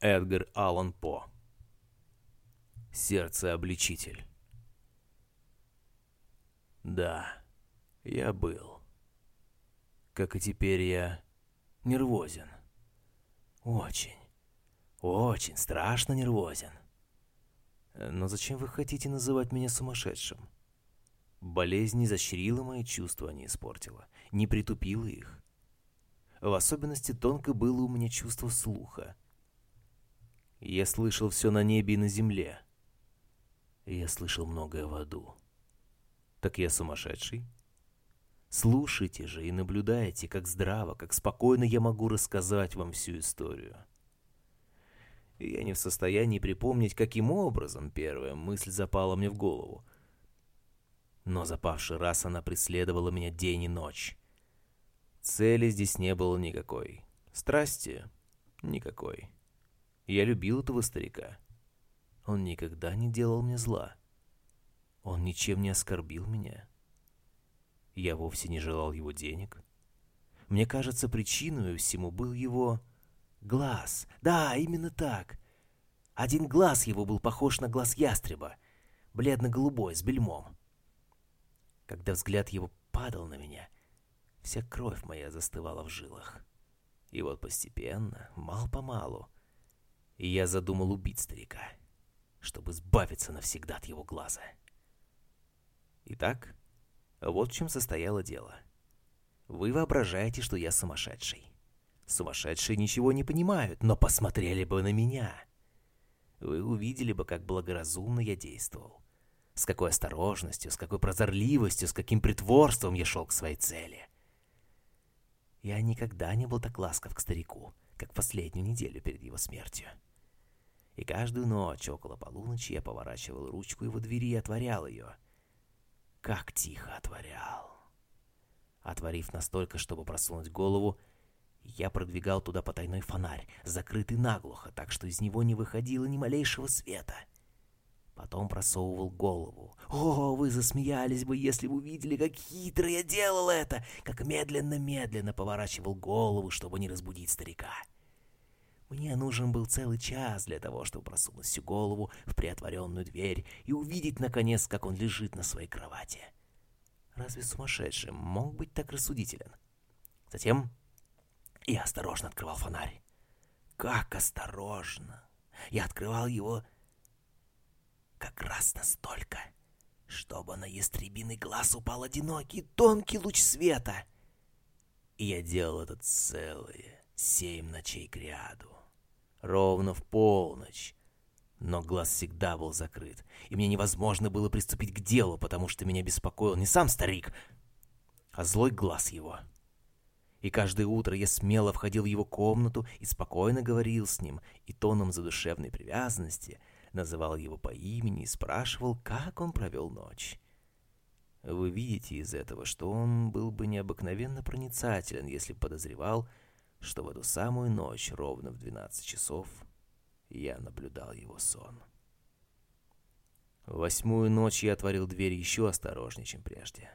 Эдгар Аллан По. Сердце-обличитель. Да, я был. Как и теперь я нервозен. Очень, очень страшно нервозен. Но зачем вы хотите называть меня сумасшедшим? Болезнь не защрила мои чувства, а не испортила, не притупила их. В особенности тонко было у меня чувство слуха. Я слышал все на небе и на земле. Я слышал многое в аду. Так я сумасшедший? Слушайте же и наблюдайте, как здраво, как спокойно я могу рассказать вам всю историю. Я не в состоянии припомнить, каким образом первая мысль запала мне в голову. Но запавший раз она преследовала меня день и ночь. Цели здесь не было никакой. Страсти никакой. Я любил этого старика. Он никогда не делал мне зла. Он ничем не оскорбил меня. Я вовсе не желал его денег. Мне кажется, причиной всему был его глаз. Да, именно так. Один глаз его был похож на глаз ястреба, бледно-голубой, с бельмом. Когда взгляд его падал на меня, Вся кровь моя застывала в жилах. И вот постепенно, мал-помалу, я задумал убить старика, чтобы избавиться навсегда от его глаза. Итак, вот в чем состояло дело. Вы воображаете, что я сумасшедший. Сумасшедшие ничего не понимают, но посмотрели бы на меня. Вы увидели бы, как благоразумно я действовал. С какой осторожностью, с какой прозорливостью, с каким притворством я шел к своей цели. Я никогда не был так ласков к старику, как последнюю неделю перед его смертью. И каждую ночь около полуночи я поворачивал ручку его двери и отворял ее. Как тихо отворял. Отворив настолько, чтобы просунуть голову, я продвигал туда потайной фонарь, закрытый наглухо, так что из него не выходило ни малейшего света — Потом просовывал голову. О, вы засмеялись бы, если бы увидели, как хитро я делал это, как медленно-медленно поворачивал голову, чтобы не разбудить старика. Мне нужен был целый час для того, чтобы просунуть всю голову в приотворенную дверь и увидеть, наконец, как он лежит на своей кровати. Разве сумасшедший мог быть так рассудителен? Затем я осторожно открывал фонарь. Как осторожно! Я открывал его как раз настолько, чтобы на ястребиный глаз упал одинокий тонкий луч света. И я делал это целые семь ночей кряду, ровно в полночь. Но глаз всегда был закрыт, и мне невозможно было приступить к делу, потому что меня беспокоил не сам старик, а злой глаз его. И каждое утро я смело входил в его комнату и спокойно говорил с ним, и тоном задушевной привязанности — называл его по имени и спрашивал, как он провел ночь. Вы видите из этого, что он был бы необыкновенно проницателен, если подозревал, что в эту самую ночь, ровно в 12 часов, я наблюдал его сон. В восьмую ночь я отворил дверь еще осторожнее, чем прежде.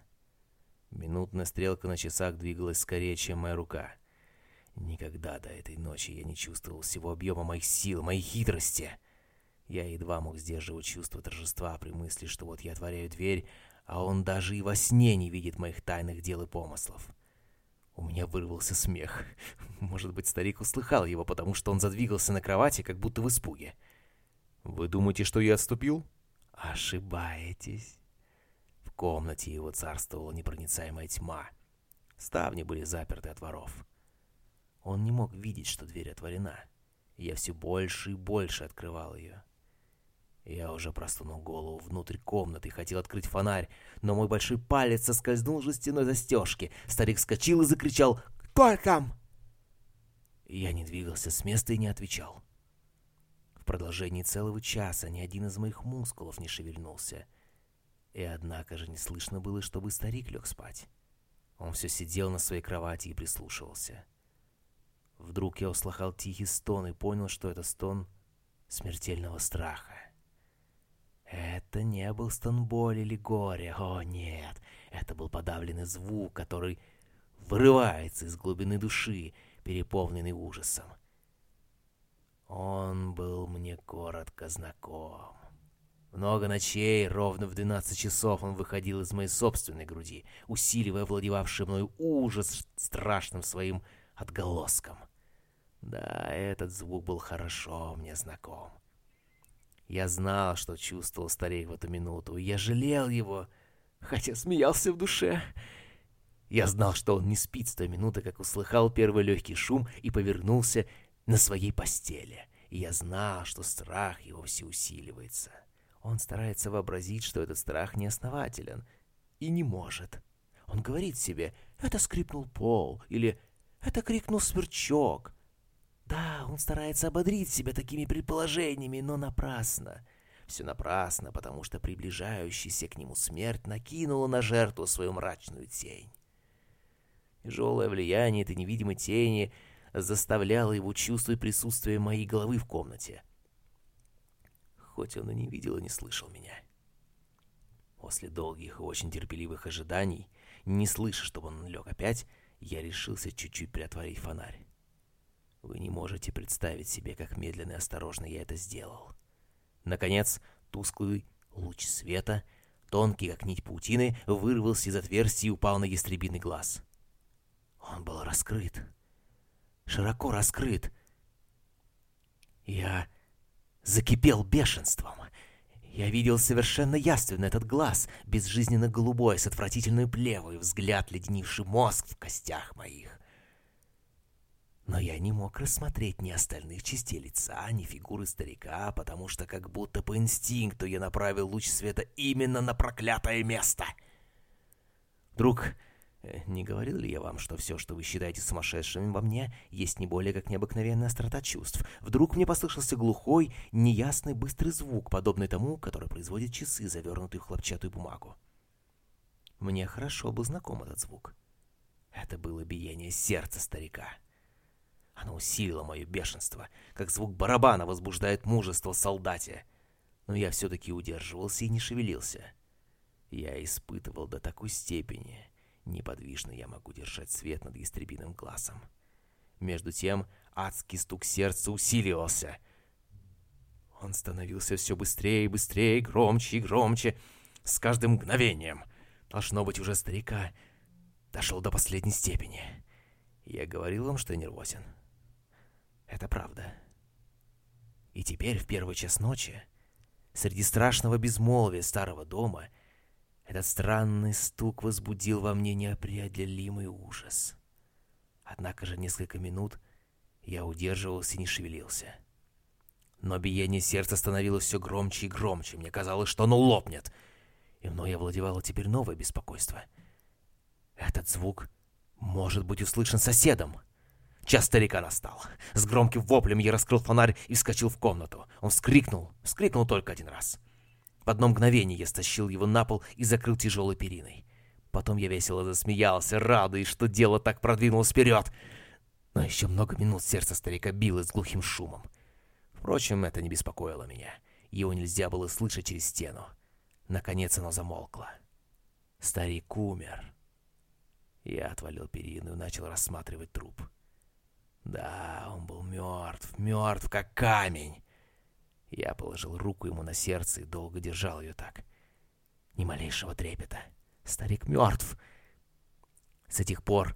Минутная стрелка на часах двигалась скорее, чем моя рука. Никогда до этой ночи я не чувствовал всего объема моих сил, моей хитрости — я едва мог сдерживать чувство торжества при мысли, что вот я отворяю дверь, а он даже и во сне не видит моих тайных дел и помыслов. У меня вырвался смех. Может быть, старик услыхал его, потому что он задвигался на кровати, как будто в испуге. «Вы думаете, что я отступил?» «Ошибаетесь». В комнате его царствовала непроницаемая тьма. Ставни были заперты от воров. Он не мог видеть, что дверь отворена. Я все больше и больше открывал ее. Я уже просунул голову внутрь комнаты и хотел открыть фонарь, но мой большой палец соскользнул жестяной застежки. Старик вскочил и закричал «Кто там?». Я не двигался с места и не отвечал. В продолжении целого часа ни один из моих мускулов не шевельнулся. И однако же не слышно было, чтобы старик лег спать. Он все сидел на своей кровати и прислушивался. Вдруг я услыхал тихий стон и понял, что это стон смертельного страха. Это не был стон боли или горя, о нет, это был подавленный звук, который вырывается из глубины души, переполненный ужасом. Он был мне коротко знаком. Много ночей, ровно в 12 часов, он выходил из моей собственной груди, усиливая владевавший мною ужас страшным своим отголоском. Да, этот звук был хорошо мне знаком. Я знал, что чувствовал старик в эту минуту, и я жалел его, хотя смеялся в душе. Я знал, что он не спит с той минуты, как услыхал первый легкий шум и повернулся на своей постели. И я знал, что страх его все усиливается. Он старается вообразить, что этот страх неоснователен, и не может. Он говорит себе «это скрипнул пол» или «это крикнул сверчок». Да, он старается ободрить себя такими предположениями, но напрасно. Все напрасно, потому что приближающаяся к нему смерть накинула на жертву свою мрачную тень. Тяжелое влияние этой невидимой тени заставляло его чувствовать присутствие моей головы в комнате. Хоть он и не видел и не слышал меня. После долгих и очень терпеливых ожиданий, не слыша, чтобы он лег опять, я решился чуть-чуть приотворить фонарь. Вы не можете представить себе, как медленно и осторожно я это сделал. Наконец, тусклый луч света, тонкий, как нить паутины, вырвался из отверстия и упал на ястребиный глаз. Он был раскрыт. Широко раскрыт. Я закипел бешенством. Я видел совершенно яственно этот глаз, безжизненно голубой, с отвратительной плевой, взгляд, леденивший мозг в костях моих. Но я не мог рассмотреть ни остальных частей лица, ни фигуры старика, потому что как будто по инстинкту я направил луч света именно на проклятое место. Вдруг Э, не говорил ли я вам, что все, что вы считаете сумасшедшим во мне, есть не более как необыкновенная острота чувств? Вдруг мне послышался глухой, неясный, быстрый звук, подобный тому, который производят часы, завернутые в хлопчатую бумагу. Мне хорошо был знаком этот звук. Это было биение сердца старика. Оно усилило мое бешенство, как звук барабана возбуждает мужество солдате. Но я все-таки удерживался и не шевелился. Я испытывал до такой степени Неподвижно я могу держать свет над ястребиным глазом. Между тем адский стук сердца усиливался. Он становился все быстрее и быстрее, громче и громче, с каждым мгновением. Должно быть, уже старика дошел до последней степени. Я говорил вам, что я нервозен. Это правда. И теперь, в первый час ночи, среди страшного безмолвия старого дома — этот странный стук возбудил во мне неопределимый ужас. Однако же несколько минут я удерживался и не шевелился. Но биение сердца становилось все громче и громче. Мне казалось, что оно лопнет. И мной овладевало теперь новое беспокойство. Этот звук может быть услышан соседом. Час старика настал. С громким воплем я раскрыл фонарь и вскочил в комнату. Он вскрикнул, вскрикнул только один раз. В одно мгновение я стащил его на пол и закрыл тяжелой периной. Потом я весело засмеялся, радуясь, что дело так продвинулось вперед. Но еще много минут сердце старика билось с глухим шумом. Впрочем, это не беспокоило меня. Его нельзя было слышать через стену. Наконец оно замолкло. Старик умер. Я отвалил перину и начал рассматривать труп. Да, он был мертв, мертв, как камень. Я положил руку ему на сердце и долго держал ее так. Ни малейшего трепета. Старик мертв. С этих пор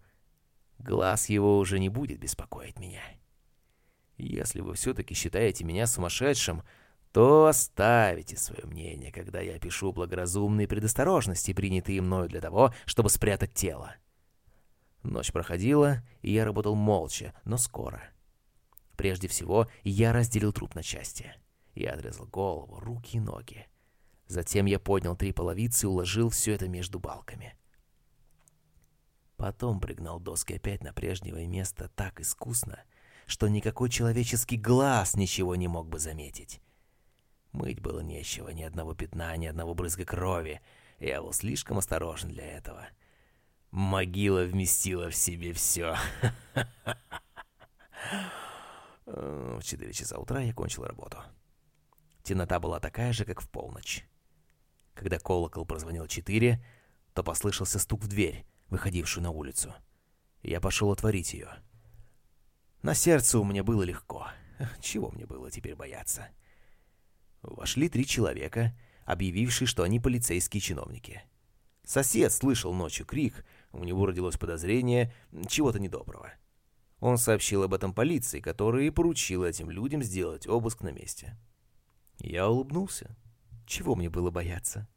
глаз его уже не будет беспокоить меня. Если вы все-таки считаете меня сумасшедшим, то оставите свое мнение, когда я пишу благоразумные предосторожности, принятые мною для того, чтобы спрятать тело. Ночь проходила, и я работал молча, но скоро. Прежде всего, я разделил труп на части. Я отрезал голову, руки и ноги. Затем я поднял три половицы и уложил все это между балками. Потом пригнал доски опять на прежнее место так искусно, что никакой человеческий глаз ничего не мог бы заметить. Мыть было нечего, ни одного пятна, ни одного брызга крови. Я был слишком осторожен для этого. Могила вместила в себе все. В четыре часа утра я кончил работу. Темнота была такая же, как в полночь. Когда колокол прозвонил четыре, то послышался стук в дверь, выходившую на улицу. Я пошел отворить ее. На сердце у меня было легко. Чего мне было теперь бояться? Вошли три человека, объявившие, что они полицейские чиновники. Сосед слышал ночью крик, у него родилось подозрение чего-то недоброго. Он сообщил об этом полиции, которая и поручила этим людям сделать обыск на месте. Я улыбнулся. Чего мне было бояться?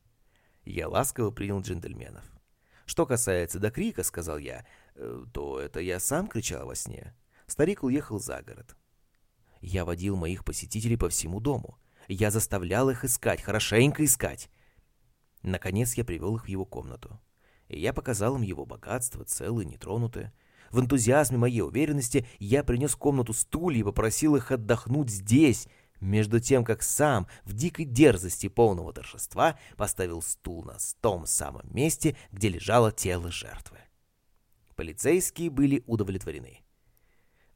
Я ласково принял джентльменов. Что касается до крика, сказал я, э, то это я сам кричал во сне. Старик уехал за город. Я водил моих посетителей по всему дому. Я заставлял их искать, хорошенько искать. Наконец я привел их в его комнату. И я показал им его богатство, целые, нетронутые. В энтузиазме моей уверенности я принес комнату стулья и попросил их отдохнуть здесь, между тем, как сам в дикой дерзости полного торжества поставил стул на том самом месте, где лежало тело жертвы. Полицейские были удовлетворены.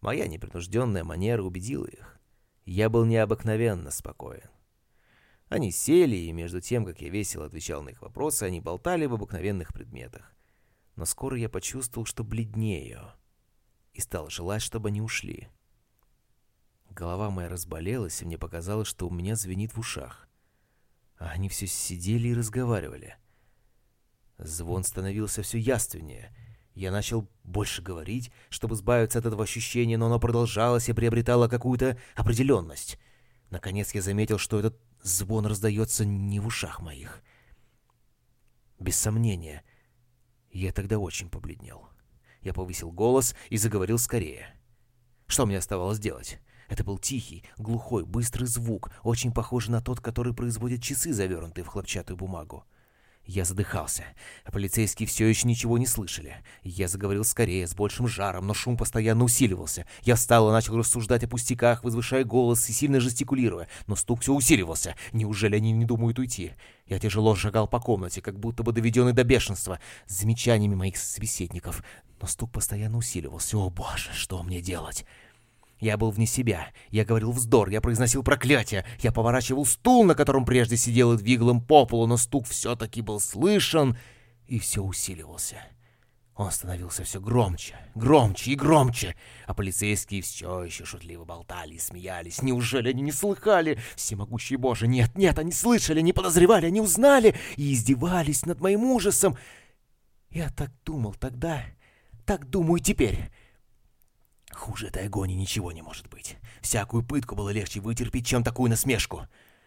Моя непринужденная манера убедила их. Я был необыкновенно спокоен. Они сели, и между тем, как я весело отвечал на их вопросы, они болтали об обыкновенных предметах. Но скоро я почувствовал, что бледнею, и стал желать, чтобы они ушли. Голова моя разболелась, и мне показалось, что у меня звенит в ушах. А они все сидели и разговаривали. Звон становился все яственнее. Я начал больше говорить, чтобы избавиться от этого ощущения, но оно продолжалось и приобретало какую-то определенность. Наконец я заметил, что этот звон раздается не в ушах моих. Без сомнения, я тогда очень побледнел. Я повысил голос и заговорил скорее. Что мне оставалось делать? Это был тихий, глухой, быстрый звук, очень похожий на тот, который производят часы, завернутые в хлопчатую бумагу. Я задыхался, полицейские все еще ничего не слышали. Я заговорил скорее, с большим жаром, но шум постоянно усиливался. Я встал и начал рассуждать о пустяках, возвышая голос и сильно жестикулируя, но стук все усиливался. Неужели они не думают уйти? Я тяжело шагал по комнате, как будто бы доведенный до бешенства, с замечаниями моих собеседников. Но стук постоянно усиливался. О боже, что мне делать? Я был вне себя. Я говорил вздор, я произносил проклятие. Я поворачивал стул, на котором прежде сидел и двигал им по полу, но стук все-таки был слышен и все усиливался. Он становился все громче, громче и громче, а полицейские все еще шутливо болтали и смеялись. Неужели они не слыхали? Всемогущий Боже, нет, нет, они слышали, не подозревали, они узнали и издевались над моим ужасом. Я так думал тогда, так думаю теперь. Хуже этой агонии ничего не может быть. Всякую пытку было легче вытерпеть, чем такую насмешку.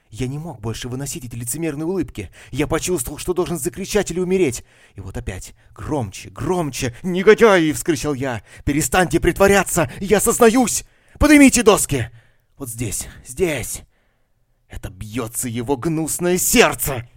Я не мог больше выносить эти лицемерные улыбки. Я почувствовал, что должен закричать или умереть. И вот опять, громче, громче, «Негодяи!» — вскричал я. «Перестаньте притворяться! Я сознаюсь! Поднимите доски!» Вот здесь, здесь. Это бьется его гнусное сердце!